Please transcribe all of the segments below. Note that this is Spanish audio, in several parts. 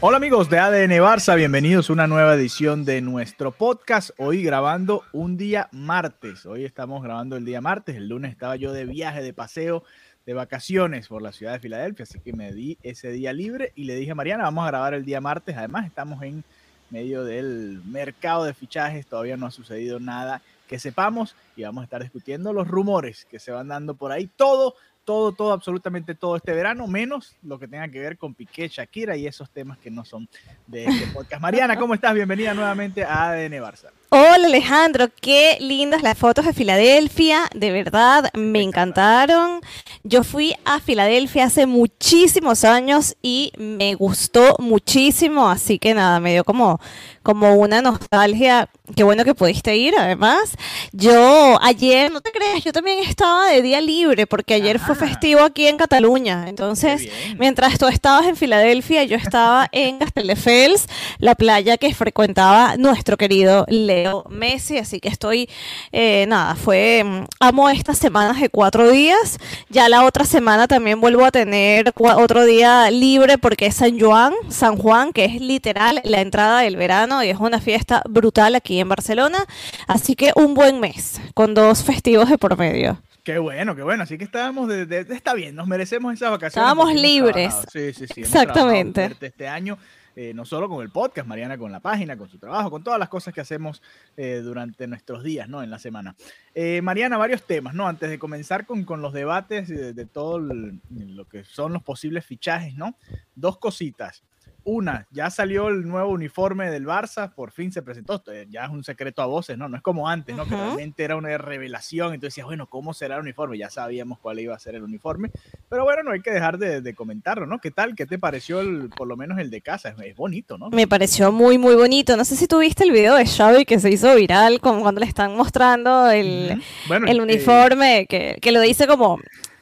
Hola amigos de ADN Barça, bienvenidos a una nueva edición de nuestro podcast. Hoy grabando un día martes. Hoy estamos grabando el día martes. El lunes estaba yo de viaje, de paseo, de vacaciones por la ciudad de Filadelfia, así que me di ese día libre y le dije a Mariana, vamos a grabar el día martes. Además, estamos en medio del mercado de fichajes, todavía no ha sucedido nada que sepamos y vamos a estar discutiendo los rumores que se van dando por ahí. Todo todo, todo, absolutamente todo este verano, menos lo que tenga que ver con Piqué, Shakira y esos temas que no son de este podcast. Mariana, ¿cómo estás? Bienvenida nuevamente a ADN Barça. Hola Alejandro, qué lindas las fotos de Filadelfia, de verdad me encantaron. Yo fui a Filadelfia hace muchísimos años y me gustó muchísimo, así que nada, me dio como, como una nostalgia. Qué bueno que pudiste ir, además. Yo ayer, no te creas, yo también estaba de día libre porque ayer fue Ah. festivo aquí en Cataluña. Entonces, mientras tú estabas en Filadelfia, yo estaba en Castelldefels, la playa que frecuentaba nuestro querido Leo Messi. Así que estoy, eh, nada, fue, mm, amo estas semanas de cuatro días. Ya la otra semana también vuelvo a tener otro día libre porque es San Juan, San Juan, que es literal la entrada del verano y es una fiesta brutal aquí en Barcelona. Así que un buen mes con dos festivos de por medio. Qué bueno, qué bueno. Así que estábamos, de, de- está bien, nos merecemos esas vacaciones. Estábamos libres. Sí, sí, sí. Exactamente. Este año, eh, no solo con el podcast, Mariana con la página, con su trabajo, con todas las cosas que hacemos eh, durante nuestros días, ¿no? En la semana. Eh, Mariana, varios temas, ¿no? Antes de comenzar con, con los debates de, de todo el- lo que son los posibles fichajes, ¿no? Dos cositas. Una, ya salió el nuevo uniforme del Barça, por fin se presentó, ya es un secreto a voces, ¿no? No es como antes, ¿no? Que realmente era una revelación, entonces decías, bueno, ¿cómo será el uniforme? Ya sabíamos cuál iba a ser el uniforme, pero bueno, no hay que dejar de, de comentarlo, ¿no? ¿Qué tal? ¿Qué te pareció el, por lo menos el de casa? Es, es bonito, ¿no? Me pareció muy, muy bonito. No sé si tuviste el video de Xavi que se hizo viral como cuando le están mostrando el. Bueno, el eh, uniforme, que, que lo dice como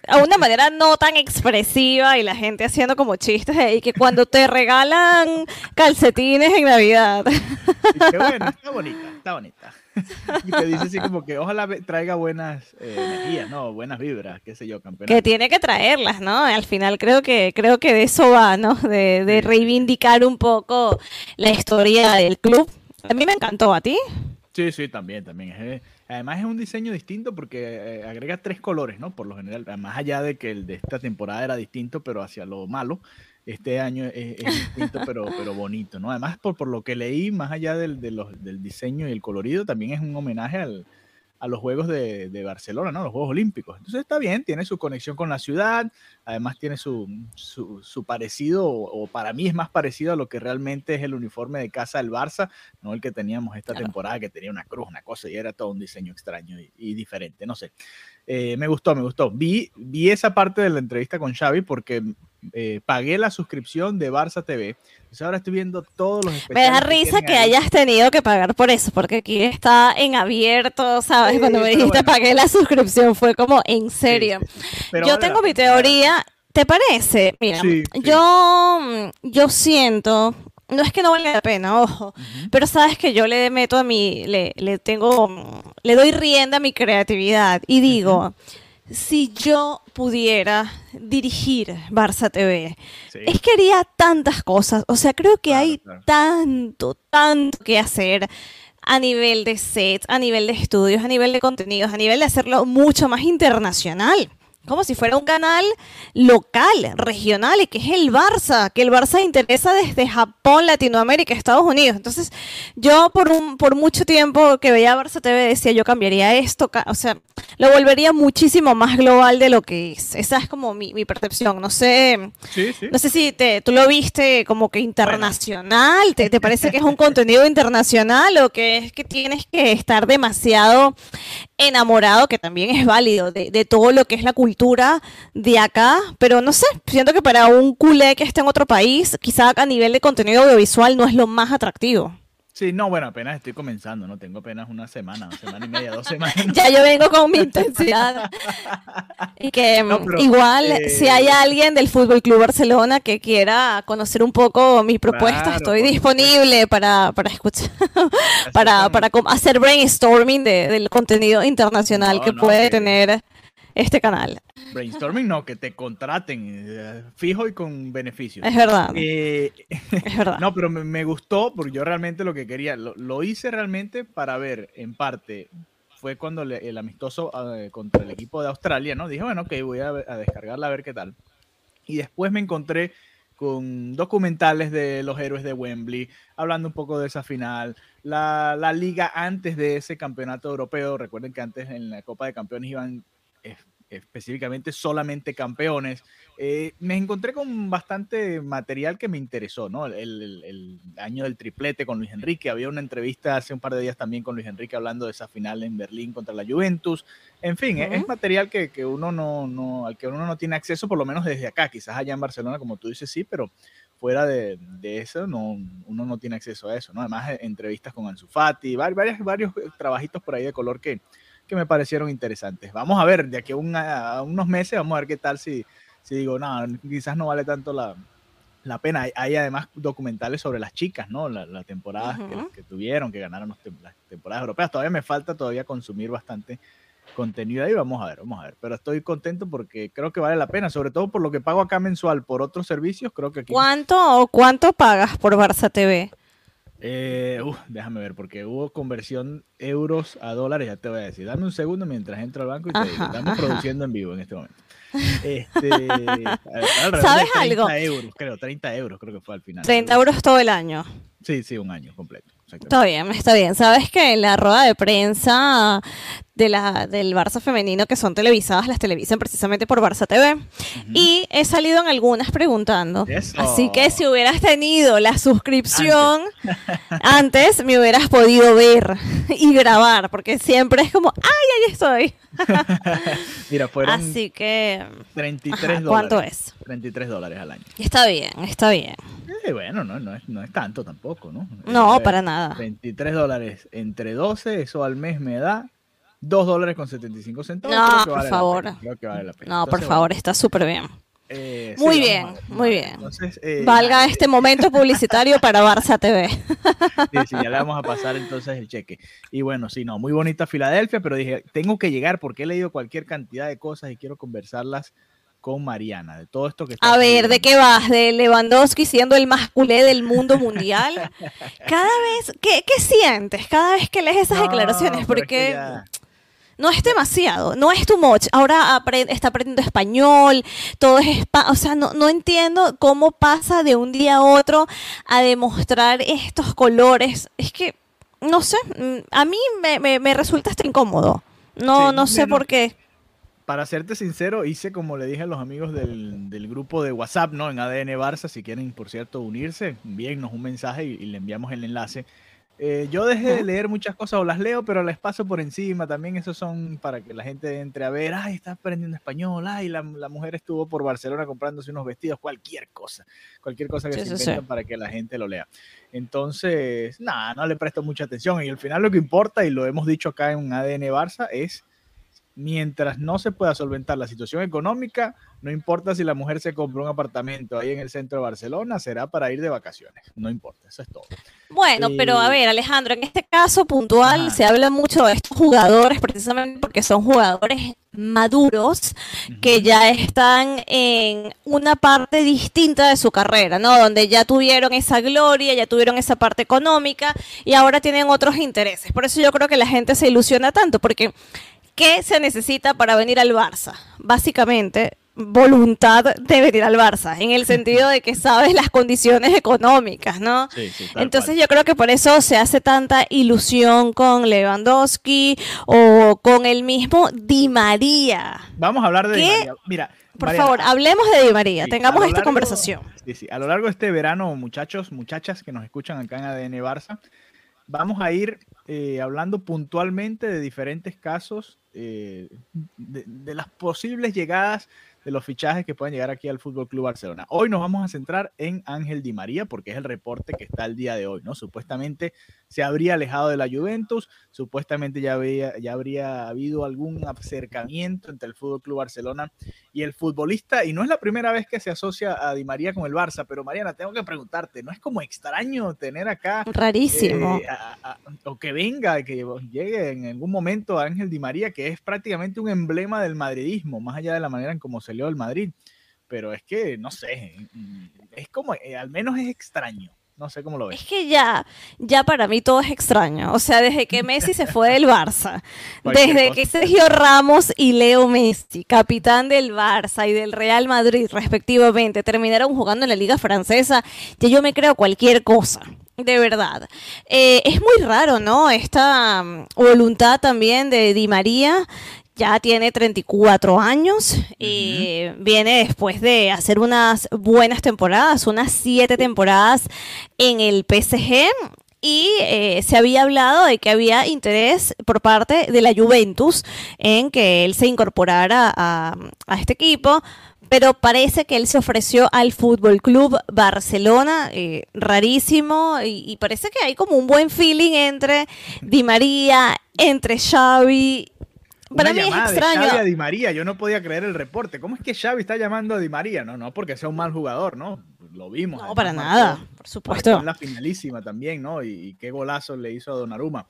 a una manera no tan expresiva y la gente haciendo como chistes y que cuando te regalan calcetines en Navidad. qué bueno, está bonita, está bonita. y te dice así como que ojalá ve- traiga buenas eh, energías, ¿no? Buenas vibras, qué sé yo, campeón. que tiene que traerlas, ¿no? Al final creo que creo que de eso va, ¿no? De, de reivindicar un poco la historia del club. A mí me encantó, ¿a ti? Sí, sí, también, también. Es, eh, además es un diseño distinto porque eh, agrega tres colores, ¿no? Por lo general, más allá de que el de esta temporada era distinto, pero hacia lo malo, este año es, es distinto, pero, pero bonito, ¿no? Además, por, por lo que leí, más allá del, de los- del diseño y el colorido, también es un homenaje al- a los Juegos de, de Barcelona, ¿no? Los Juegos Olímpicos. Entonces está bien, tiene su conexión con la ciudad, además tiene su, su, su parecido, o, o para mí es más parecido a lo que realmente es el uniforme de casa del Barça, no el que teníamos esta Claro. temporada, que tenía una cruz, una cosa, y era todo un diseño extraño y, y diferente, no sé. Eh, me gustó, me gustó. Vi, vi esa parte de la entrevista con Xavi porque eh, pagué la suscripción de Barça TV. Entonces ahora estoy viendo todos los Me da risa que hayas tenido que pagar por eso, porque aquí está en abierto, ¿sabes? Sí, Cuando me dijiste bueno. pagué la suscripción fue como, en serio. sí, sí. Pero yo vale tengo mi teoría, ¿te parece? Mira, yo mm, yo siento, no es que no valga la pena, ojo, pero sabes que yo le meto a mi, le, le tengo, le doy rienda a mi creatividad y digo, si yo pudiera dirigir Barça TV, Sí. es que haría tantas cosas. O sea, creo que Claro, hay claro. tanto, tanto que hacer a nivel de sets, a nivel de estudios, a nivel de contenidos, a nivel de hacerlo mucho más internacional. Como si fuera un canal local, regional, y que es el Barça, que el Barça interesa desde Japón, Latinoamérica, Estados Unidos. Entonces, yo por un por mucho tiempo que veía Barça TV decía, yo cambiaría esto, o sea, lo volvería muchísimo más global de lo que es. Esa es como mi, percepción. No sé, no sé si te, tú lo viste como que internacional, ¿Te, ¿Te, parece que es un contenido internacional o que es que tienes que estar demasiado enamorado, que también es válido, de, de todo lo que es la cultura de acá, pero no sé, siento que para un culé que esté en otro país, quizá a nivel de contenido audiovisual no es lo más atractivo. Sí, no, bueno, apenas estoy comenzando, ¿no? Tengo apenas una semana, una semana y media, dos semanas. ya yo vengo con mi intensidad. y que mm, igual, si eh, hay alguien del Fútbol Club Barcelona que quiera conocer un poco mi propuesta, estoy disponible para, para escuchar, para, para hacer brainstorming del contenido internacional que puede tener este canal. Brainstorming no, que te contraten eh, fijo y con beneficios. Es verdad. Eh, es verdad. No, pero me, gustó porque yo realmente lo que quería, lo, hice realmente para ver, en parte, fue cuando el amistoso eh, contra el equipo de Australia, ¿no? Dije, bueno, ok, voy a, descargarla a ver qué tal. Y después me encontré con documentales de los héroes de Wembley, hablando un poco de esa final, la, la, liga antes de ese campeonato europeo, recuerden que antes en la Copa de Campeones iban específicamente solamente campeones, eh, me encontré con bastante material que me interesó, ¿no? El, año del triplete con Luis Enrique, había una entrevista hace un par de días también con Luis Enrique hablando de esa final en Berlín contra la Juventus, en fin, es material que, uno no, no, al que uno no tiene acceso, por lo menos desde acá, quizás allá en Barcelona, como tú dices, sí, pero fuera de, eso no, uno no tiene acceso a eso, ¿no? Además, eh, entrevistas con Ansu Fati, varios, varios trabajitos por ahí de color que que me parecieron interesantes. Vamos a ver, de aquí a, unos meses, vamos a ver qué tal si, si digo, no, quizás no vale tanto la, la pena. Hay, además documentales sobre las chicas, ¿no? Las la temporadas que, tuvieron, que ganaron las temporadas europeas. Todavía me falta todavía consumir bastante contenido ahí. Vamos a ver, vamos a ver. Pero estoy contento porque creo que vale la pena, sobre todo por lo que pago acá mensual por otros servicios. Creo que aquí... ¿Cuánto, ¿Cuánto pagas por Barça TV? Eh, déjame ver, porque hubo conversión euros a dólares, ya te voy a decir. Dame un segundo mientras entro al banco y te digo. Estamos produciendo en vivo en este momento. Este, ¿Sabes algo? euros, creo, 30 euros creo que fue al final. 30 euros todo el año. Sí, sí, un año completo. Está bien, está bien. Sabes que en la rueda de prensa de la, del Barça femenino, que son televisadas, las televisan precisamente por Barça TV. Y he salido en algunas preguntando. Así que si hubieras tenido la suscripción antes. me hubieras podido ver y grabar, porque siempre es como, ¡ay, ahí estoy! Mira, fueron Así que, 33 dólares. ¿Cuánto es? 33 dólares al año. Está bien, está bien. Eh, bueno, no, no, es, no es tanto tampoco, ¿no? No, para nada. 23 dólares entre 12, eso al mes me da 2 dólares con 75 centavos. No, por favor. Creo que vale la pena. No, por favor, está súper bien. Eh, muy bien, muy bien. Eh, Valga este momento publicitario para Barça TV. Sí, sí, ya le vamos a pasar entonces el cheque. Y bueno, sí, no, muy bonita Filadelfia, pero dije, tengo que llegar porque he leído cualquier cantidad de cosas y quiero conversarlas con Mariana, de todo esto que está A ver, ¿de qué vas? ¿De Lewandowski siendo el más culé del mundo mundial? Cada vez, ¿qué, qué sientes cada vez que lees esas declaraciones? Porque no es demasiado, no es too much. Ahora está aprendiendo español, todo es o sea, no, no, entiendo cómo pasa de un día a otro a demostrar estos colores. Es que, no sé, mm, a mí me, me, resulta hasta incómodo. No, no sé por qué para serte sincero, hice como le dije a los amigos del, grupo de WhatsApp, ¿no? En ADN Barça, si quieren, por cierto, unirse, envíennos un mensaje y, le enviamos el enlace. Eh, yo dejé de leer muchas cosas o las leo, pero las paso por encima. También esos son para que la gente entre a ver, ay, está aprendiendo español, ay, la, mujer estuvo por Barcelona comprándose unos vestidos, cualquier cosa, cualquier cosa que se inventen para que la gente lo lea. Entonces, nada, no le presto mucha atención. Y al final lo que importa, y lo hemos dicho acá en ADN Barça, es mientras no se pueda solventar la situación económica, no importa si la mujer se compró un apartamento ahí en el centro de Barcelona, será para ir de vacaciones. No importa, eso es todo. Bueno, pero a ver, Alejandro, en este caso puntual se habla mucho de estos jugadores precisamente porque son jugadores maduros que ya están en una parte distinta de su carrera, ¿no? Donde ya tuvieron esa gloria, ya tuvieron esa parte económica y ahora tienen otros intereses. Por eso yo creo que la gente se ilusiona tanto porque ¿Qué se necesita para venir al Barça? Básicamente, voluntad de venir al Barça, en el sentido de que sabes las condiciones económicas, ¿no? Sí, sí, Entonces cual. yo creo que por eso se hace tanta ilusión con Lewandowski o con el mismo Di María. Vamos a hablar de Di. María. Mira, Por Mariana, favor, hablemos de Di María, Sí, tengamos a lo esta largo- conversación. Sí, sí. A lo largo de este verano, muchachos, muchachas que nos escuchan acá en ADN Barça, vamos a ir eh, hablando puntualmente de diferentes casos, eh, de, de las posibles llegadas de los fichajes que pueden llegar aquí al Fútbol Club Barcelona. Hoy nos vamos a centrar en Ángel Di María porque es el reporte que está el día de hoy, ¿no? Supuestamente se habría alejado de la Juventus, supuestamente ya, había, ya habría habido algún acercamiento entre el Fútbol Club Barcelona y el futbolista, y no es la primera vez que se asocia a Di María con el Barça, pero Mariana, tengo que preguntarte, ¿no es como extraño tener acá Rarísimo. eh, a- a- o que venga, que llegue en algún momento Ángel Di María, que es prácticamente un emblema del madridismo, más allá de la manera en cómo se leó el Madrid. Pero es que, no sé, es como, eh, al menos es extraño. No sé cómo lo ves. Es que ya, ya para mí todo es extraño. O sea, desde que Messi se fue del Barça, desde que Sergio Ramos y Leo Messi, capitán del Barça y del Real Madrid, respectivamente, terminaron jugando en la Liga Francesa, ya yo me creo cualquier cosa. De verdad. Eh, es muy raro, ¿no? Esta mm, voluntad también de Di María. Ya tiene 34 años y viene después de hacer unas buenas temporadas, unas siete temporadas en el PSG y eh, se había hablado de que había interés por parte de la Juventus en que él se incorporara a, a este equipo, pero parece que él se ofreció al Fútbol Club Barcelona, eh, rarísimo, y, y parece que hay como un buen feeling entre Di María, entre Xavi. Para mí es de extraño. Xavi a Di María, yo no podía creer el reporte. ¿Cómo es que Xavi está llamando a Di María? No, no, porque sea un mal jugador, ¿no? Lo vimos. No, además para nada, por supuesto. en la finalísima también, ¿no? Y, y qué golazo le hizo a Donnarumma.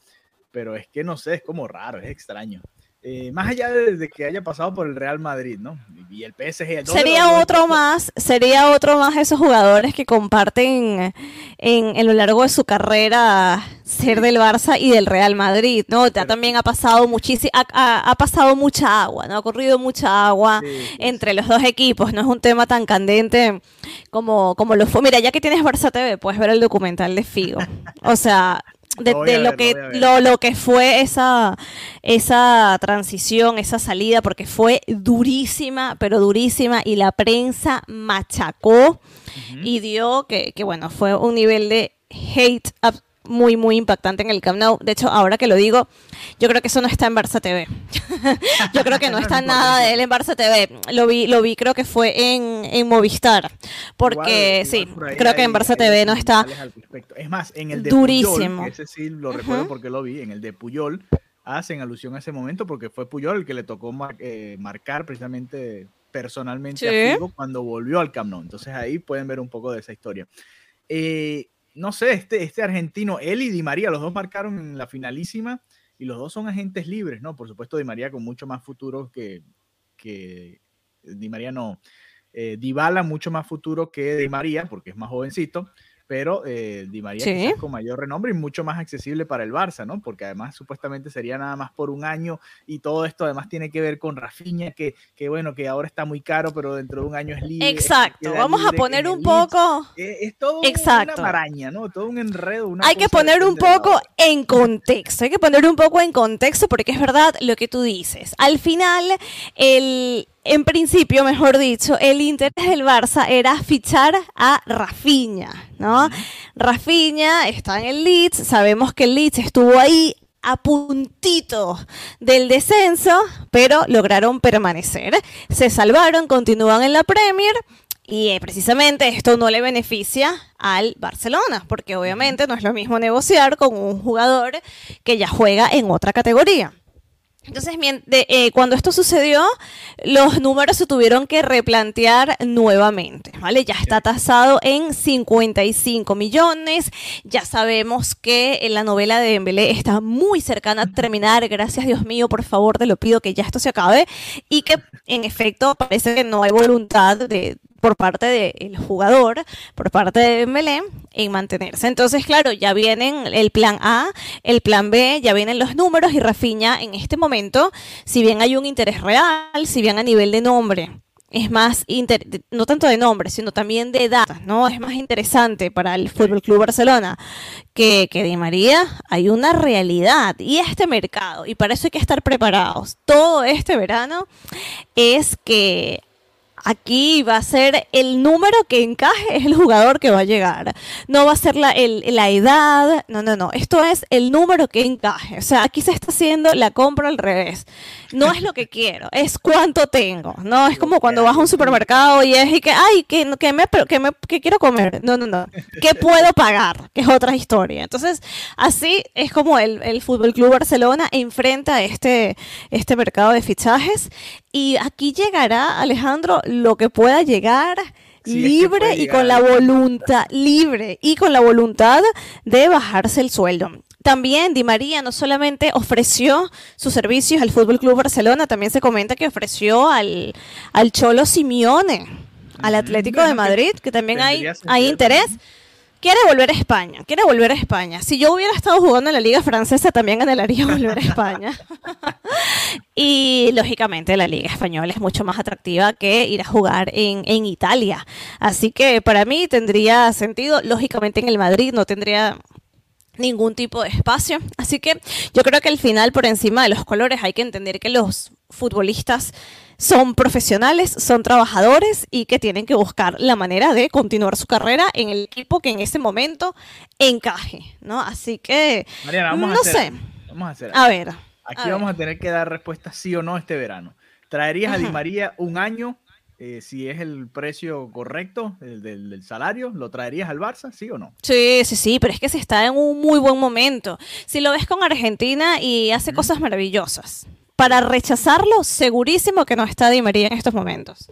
Pero es que no sé, es como raro, es extraño. Eh, más allá de, de que haya pasado por el Real Madrid, ¿no? Y, y el PSG. ¿dónde Sería otro más, sería otro más esos jugadores que comparten en, en lo largo de su carrera ser del Barça y del Real Madrid, ¿no? Ya también ha pasado muchísimo, ha, ha- ha pasado mucha agua, ¿no? Ha corrido mucha agua sí, entre los dos equipos, no es un tema tan candente como, como lo fue. Mira, ya que tienes Barça TV, puedes ver el documental de Figo. O sea, de, Lo de ver, que, lo lo, lo que fue esa, esa transición, esa salida, porque fue durísima, pero durísima, y la prensa machacó y dio que, que, bueno, fue un nivel de hate ab- muy, muy impactante en el Camp Nou. De hecho, ahora que lo digo, yo creo que eso no está en Barça TV. yo creo que no está nada de él en Barça TV. Lo vi, lo vi creo que fue en, en Movistar. Porque sí, por creo que en Barça hay TV no está. Es más, en el de Durísimo. Puyol, ese sí lo recuerdo porque lo vi, en el de Puyol hacen alusión a ese momento porque fue Puyol el que le tocó mar- eh, marcar precisamente personalmente Sí. a Figo cuando volvió al Camp Nou. Entonces ahí pueden ver un poco de esa historia. Eh, no sé, este, este argentino, él y Di María, los dos marcaron en la finalísima y los dos son agentes libres, ¿no? Por supuesto, Di María con mucho más futuro que, que Di María no. Eh, mucho más futuro que Di María porque es más jovencito, pero eh, Di María Sí. quizás con mayor renombre y mucho más accesible para el Barça, ¿no? Porque además supuestamente sería nada más por un año y todo esto además tiene que ver con Rafinha, que, que bueno, que ahora está muy caro, pero dentro de un año es libre. Exacto, vamos a poner un poco... Eh, es todo Exacto. una maraña, ¿no? Todo un enredo. una hay que poner un poco en contexto, hay que poner un poco en contexto porque es verdad lo que tú dices. Al final, el, en principio, mejor dicho, el interés del Barça era fichar a Rafinha, ¿no? Rafinha está en el Leeds, sabemos que el Leeds estuvo ahí a puntito del descenso, pero lograron permanecer. Se salvaron, continúan en la Premier y eh, precisamente esto no le beneficia al Barcelona, porque obviamente no es lo mismo negociar con un jugador que ya juega en otra categoría. Entonces, eh, cuando esto sucedió, los números se tuvieron que replantear nuevamente, ¿vale? Ya está tasado en 55 millones. Ya sabemos que eh, la novela de Dembélé está muy cercana a terminar. Gracias, Dios mío, por favor, te lo pido que ya esto se acabe. Y que, en efecto, parece que no hay voluntad de por parte del jugador, por parte de Dembélé, en mantenerse. Entonces, claro, ya vienen el plan A, el plan B, ya vienen los números y Rafinha en este momento, si bien hay un interés real, si bien a nivel de nombre es más, no tanto de nombre, sino también de edad, ¿no? Es más interesante para el Fútbol Club Barcelona que, que Di María. Hay una realidad y este mercado, y para eso hay que estar preparados. Todo este verano es que Aquí va a ser el número que encaje, el jugador que va a llegar. No va a ser la, la edad, no, no, no. Esto es el número que encaje. O sea, aquí se está haciendo la compra al revés. No es lo que quiero, es cuánto tengo. No, es como cuando vas a un supermercado y es y que, ay, que, que, me, que, me, que quiero comer. No, no, no. ¿Qué puedo pagar? Que es otra historia. Entonces, así es como el, el Fútbol Club Barcelona enfrenta este, este mercado de fichajes. Y aquí llegará, Alejandro, lo que pueda llegar libre y con la voluntad libre y con la voluntad de bajarse el sueldo. También Di María no solamente ofreció sus servicios al Fútbol Club Barcelona, también se comenta que ofreció al, al Cholo Simeone, al mm, Atlético de Madrid, que también hay, hay interés quiere volver a España, quiere volver a España. Si yo hubiera estado jugando en la liga francesa, también anhelaría volver a España. y lógicamente la liga española es mucho más atractiva que ir a jugar en, en Italia. Así que para mí tendría sentido, lógicamente en el Madrid no tendría ningún tipo de espacio. Así que yo creo que al final, por encima de los colores, hay que entender que los futbolistas son profesionales, son trabajadores y que tienen que buscar la manera de continuar su carrera en el equipo que en ese momento encaje, ¿no? Así que, Mariana, vamos no a hacer, sé. Vamos a hacer. A ver. Aquí vamos a tener que dar respuesta sí o no este verano. ¿Traerías a Di María un año eh, si es el precio correcto del, del, salario, ¿lo traerías al Barça, sí o no? Sí, sí, sí, pero es que se está en un muy buen momento. Si lo ves con Argentina y hace cosas maravillosas para rechazarlo, segurísimo que no está Di María en estos momentos.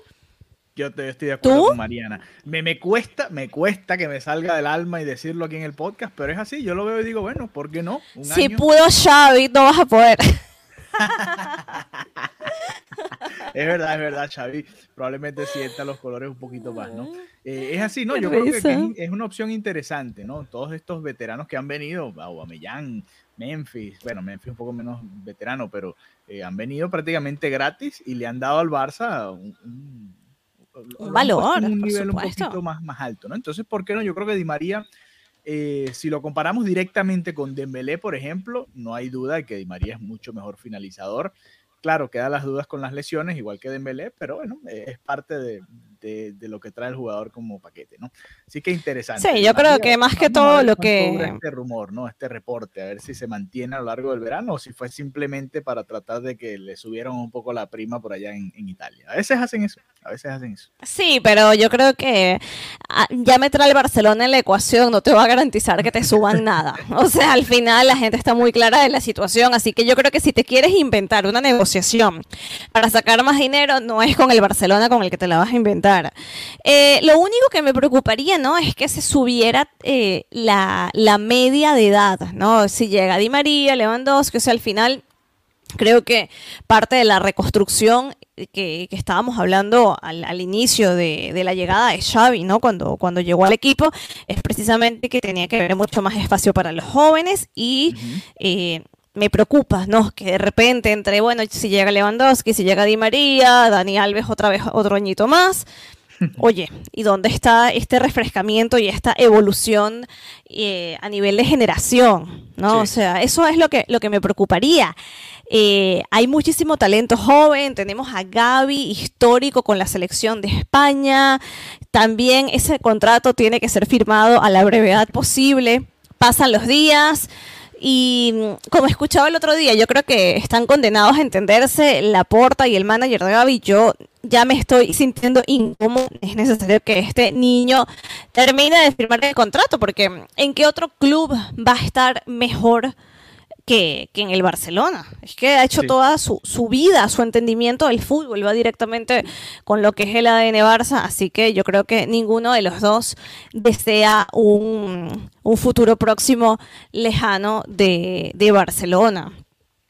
Yo te, estoy de acuerdo con Mariana. Me, me cuesta, me cuesta que me salga del alma y decirlo aquí en el podcast, pero es así. Yo lo veo y digo, bueno, ¿por qué no? si pudo Xavi, no vas a poder. es verdad, es verdad, Xavi. Probablemente sienta los colores un poquito más, ¿no? Eh, es así, ¿no? Yo creo que, es, una opción interesante, ¿no? Todos estos veteranos que han venido, Aubameyang, Memphis, bueno, Memphis un poco menos veterano, pero eh, han venido prácticamente gratis y le han dado al Barça un, valor, un nivel un poquito más, más alto, ¿no? Entonces, ¿por qué no? Yo creo que Di María, eh, si lo comparamos directamente con Dembélé, por ejemplo, no hay duda de que Di María es mucho mejor finalizador. Claro, quedan las dudas con las lesiones, igual que Dembélé, pero bueno, es parte de, de, lo que trae el jugador como paquete, ¿no? Así que interesante. Sí, yo creo que más que todo lo que... Este rumor, ¿no? Este reporte, a ver si se mantiene a lo largo del verano o si fue simplemente para tratar de que le subieran un poco la prima por allá en, Italia. A veces hacen eso, a veces hacen eso. Sí, pero yo creo que ah, ya me trae el Barcelona en la ecuación, no te va a garantizar que te suban nada. O sea, al final la gente está muy clara de la situación, así que yo creo que si te quieres inventar una negociación para sacar más dinero, no es con el Barcelona con el que te la vas a inventar eh, lo único que me preocuparía, ¿no? Es que se subiera eh, la, media de edad, ¿no? Si llega Di María, Lewandowski, o sea, al final creo que parte de la reconstrucción que, estábamos hablando al, inicio de, la llegada de Xavi, ¿no? Cuando, cuando llegó al equipo, es precisamente que tenía que haber mucho más espacio para los jóvenes y eh, me preocupa, ¿no? Que de repente entre, bueno, si llega Lewandowski, si llega Di María, Dani Alves otra vez otro añito más. Oye, ¿y dónde está este refrescamiento y esta evolución eh, a nivel de generación? ¿no? O sea, eso es lo que, lo que me preocuparía. Eh, hay muchísimo talento joven, tenemos a Gaby, histórico con la selección de España. También ese contrato tiene que ser firmado a la brevedad posible. Pasan los días, y mm, como escuchaba el otro día, yo creo que están condenados a entenderse la porta y el manager de Gaby. Yo ya me estoy sintiendo incómodo. Es necesario que este niño termine de firmar el contrato, porque ¿en qué otro club va a estar mejor? Que, en el Barcelona. Es que ha hecho toda su, vida, su entendimiento del fútbol, va directamente con lo que es el ADN Barça, así que yo creo que ninguno de los dos desea un, futuro próximo lejano de, Barcelona.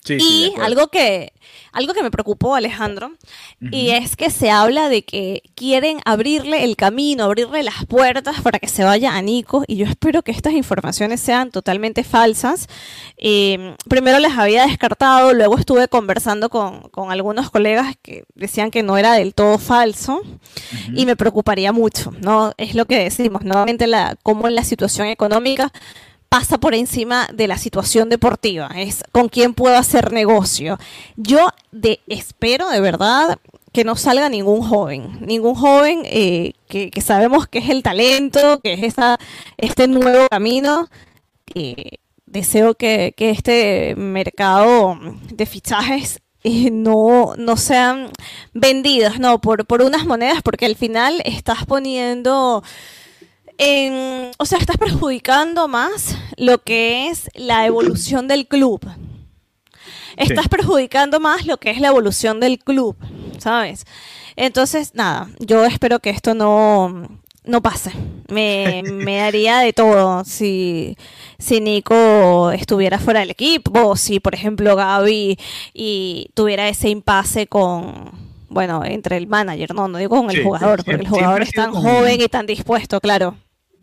Y algo que algo que me preocupó Alejandro y es que se habla de que quieren abrirle el camino, abrirle las puertas para que se vaya a Nico y yo espero que estas informaciones sean totalmente falsas. Eh, primero las había descartado, luego estuve conversando con, con, algunos colegas que decían que no era del todo falso y me preocuparía mucho, ¿no? Es lo que decimos, nuevamente la, cómo en la situación económica pasa por encima de la situación deportiva, es con quién puedo hacer negocio. Yo de, espero de verdad que no salga ningún joven, ningún joven eh, que, sabemos que es el talento, que es esa, este nuevo camino. Eh, deseo que, este mercado de fichajes eh, no, no sean vendidos no, por, por unas monedas, porque al final estás poniendo o sea, estás perjudicando más lo que es la evolución del club. Estás perjudicando más lo que es la evolución del club, ¿sabes? Entonces, nada, yo espero que esto no, no pase. Me, me daría de todo si, si Nico estuviera fuera del equipo, o si, por ejemplo, Gaby y tuviera ese impasse con, bueno, entre el manager, no, no digo con el jugador, porque el jugador es tan joven y tan dispuesto, claro.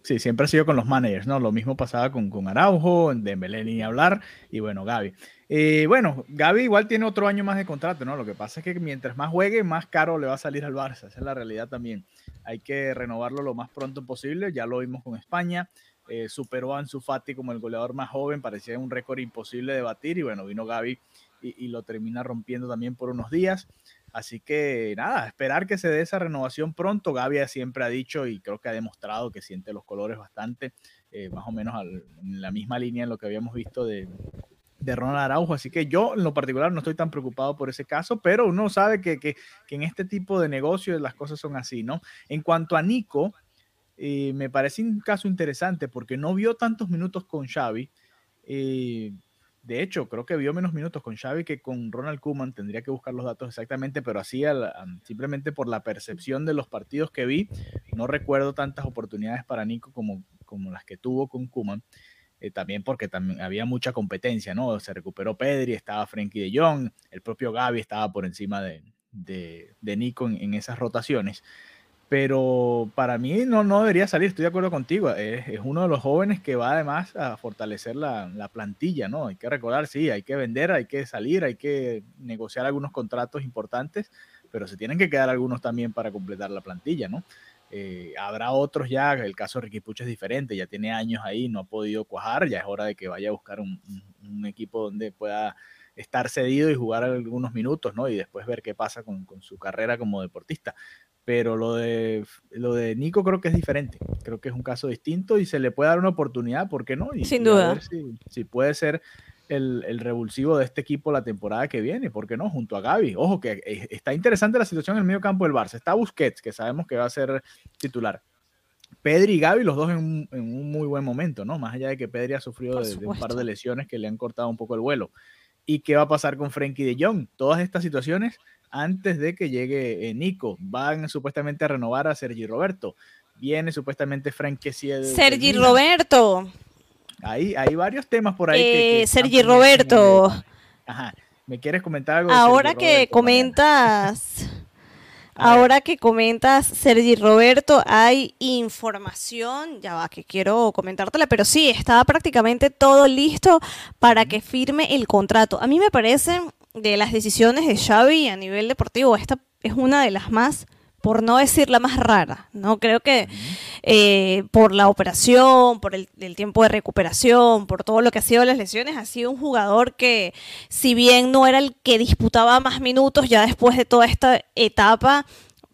Sí, siempre ha sido con los managers, ¿no? Lo mismo pasaba con, con Araujo, Dembélé ni hablar, y bueno, Gaby. Eh, bueno, Gaby igual tiene otro año más de contrato, ¿no? Lo que pasa es que mientras más juegue, más caro le va a salir al Barça, esa es la realidad también. Hay que renovarlo lo más pronto posible, ya lo vimos con España, eh, superó a Ansu Fati como el goleador más joven, parecía un récord imposible de batir, y bueno, vino Gaby y, y lo termina rompiendo también por unos días. Así que nada, esperar que se dé esa renovación pronto. Gaby siempre ha dicho y creo que ha demostrado que siente los colores bastante, eh, más o menos en la misma línea en lo que habíamos visto de, de Ronald Araujo. Así que yo en lo particular no estoy tan preocupado por ese caso, pero uno sabe que, que, en este tipo de negocios las cosas son así, ¿no? En cuanto a Nico, eh, me parece un caso interesante porque no vio tantos minutos con Xavi. Eh, de hecho, creo que vio menos minutos con Xavi que con Ronald Koeman. Tendría que buscar los datos exactamente, pero así simplemente por la percepción de los partidos que vi, no recuerdo tantas oportunidades para Nico como, como las que tuvo con Koeman. Eh, también porque también había mucha competencia, ¿no? Se recuperó Pedri, estaba Frenkie de Jong, el propio Gaby estaba por encima de, de, Nico en, esas rotaciones pero para mí no, no debería salir, estoy de acuerdo contigo, es, uno de los jóvenes que va además a fortalecer la, la, plantilla, ¿no? Hay que recordar, sí, hay que vender, hay que salir, hay que negociar algunos contratos importantes, pero se tienen que quedar algunos también para completar la plantilla, ¿no? Eh, habrá otros ya, el caso de Ricky Puch es diferente, ya tiene años ahí, no ha podido cuajar, ya es hora de que vaya a buscar un, un, equipo donde pueda estar cedido y jugar algunos minutos, ¿no? Y después ver qué pasa con, con su carrera como deportista pero lo de, lo de Nico creo que es diferente. Creo que es un caso distinto y se le puede dar una oportunidad, ¿por qué no? Y, Sin duda. si, puede ser el, el, revulsivo de este equipo la temporada que viene, ¿por qué no? Junto a Gaby. Ojo, que está interesante la situación en el medio campo del Barça. Está Busquets, que sabemos que va a ser titular. Pedri y Gaby, los dos en un, en un muy buen momento, ¿no? Más allá de que Pedri ha sufrido de, un par de lesiones que le han cortado un poco el vuelo. ¿Y qué va a pasar con Frenkie de Jong? Todas estas situaciones antes de que llegue eh, Nico. Van supuestamente a renovar a Sergi Roberto. Viene supuestamente Frank Sergi Roberto. Hay, hay varios temas por ahí. que, eh, Sergi Roberto. Ajá. ¿Me quieres comentar algo? Ahora que comentas. Ahora que comentas, Sergi Roberto, hay información, ya va, que quiero comentártela, pero sí, estaba prácticamente todo listo para que firme el contrato. A mí me parece de las decisiones de Xavi a nivel deportivo, esta es una de las más, por no decir la más rara, ¿no? Creo que eh, por la operación, por el, tiempo de recuperación, por todo lo que ha sido las lesiones, ha sido un jugador que, si bien no era el que disputaba más minutos, ya después de toda esta etapa,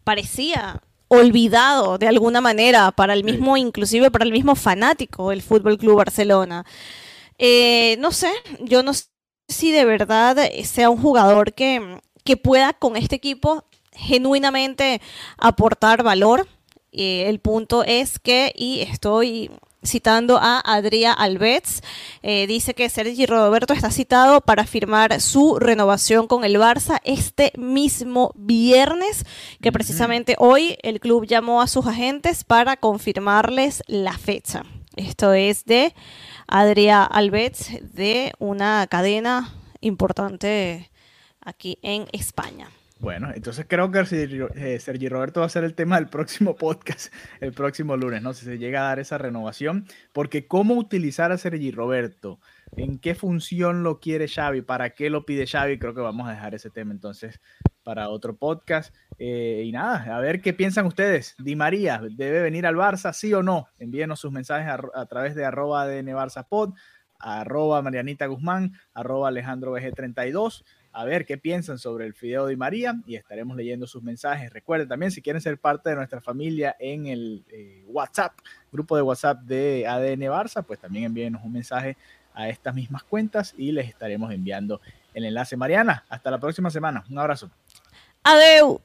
parecía olvidado de alguna manera para el mismo, inclusive para el mismo fanático del Fútbol Club Barcelona. Eh, no sé, yo no sé si de verdad sea un jugador que, que pueda con este equipo genuinamente aportar valor. el punto es que, y estoy citando a Adrià Alves, eh, dice que Sergi Roberto está citado para firmar su renovación con el Barça este mismo viernes, que precisamente hoy el club llamó a sus agentes para confirmarles la fecha. Esto es de Adrià Alves de una cadena importante aquí en España. Bueno, entonces creo que eh, Sergi, Roberto va a ser el tema del próximo podcast, el próximo lunes, ¿no? Si se llega a dar esa renovación, porque cómo utilizar a Sergi Roberto, en qué función lo quiere Xavi, para qué lo pide Xavi, creo que vamos a dejar ese tema entonces para otro podcast. Eh, y nada, a ver qué piensan ustedes. Di María, ¿debe venir al Barça, sí o no? Envíenos sus mensajes a, través de arroba de Pod, arroba Marianita Guzmán, arroba Alejandro BG32 a ver qué piensan sobre el Fideo de María y estaremos leyendo sus mensajes. Recuerden también, si quieren ser parte de nuestra familia en el eh, WhatsApp, grupo de WhatsApp de ADN Barça, pues también envíenos un mensaje a estas mismas cuentas y les estaremos enviando el enlace. Mariana, hasta la próxima semana. Un abrazo. Adeu.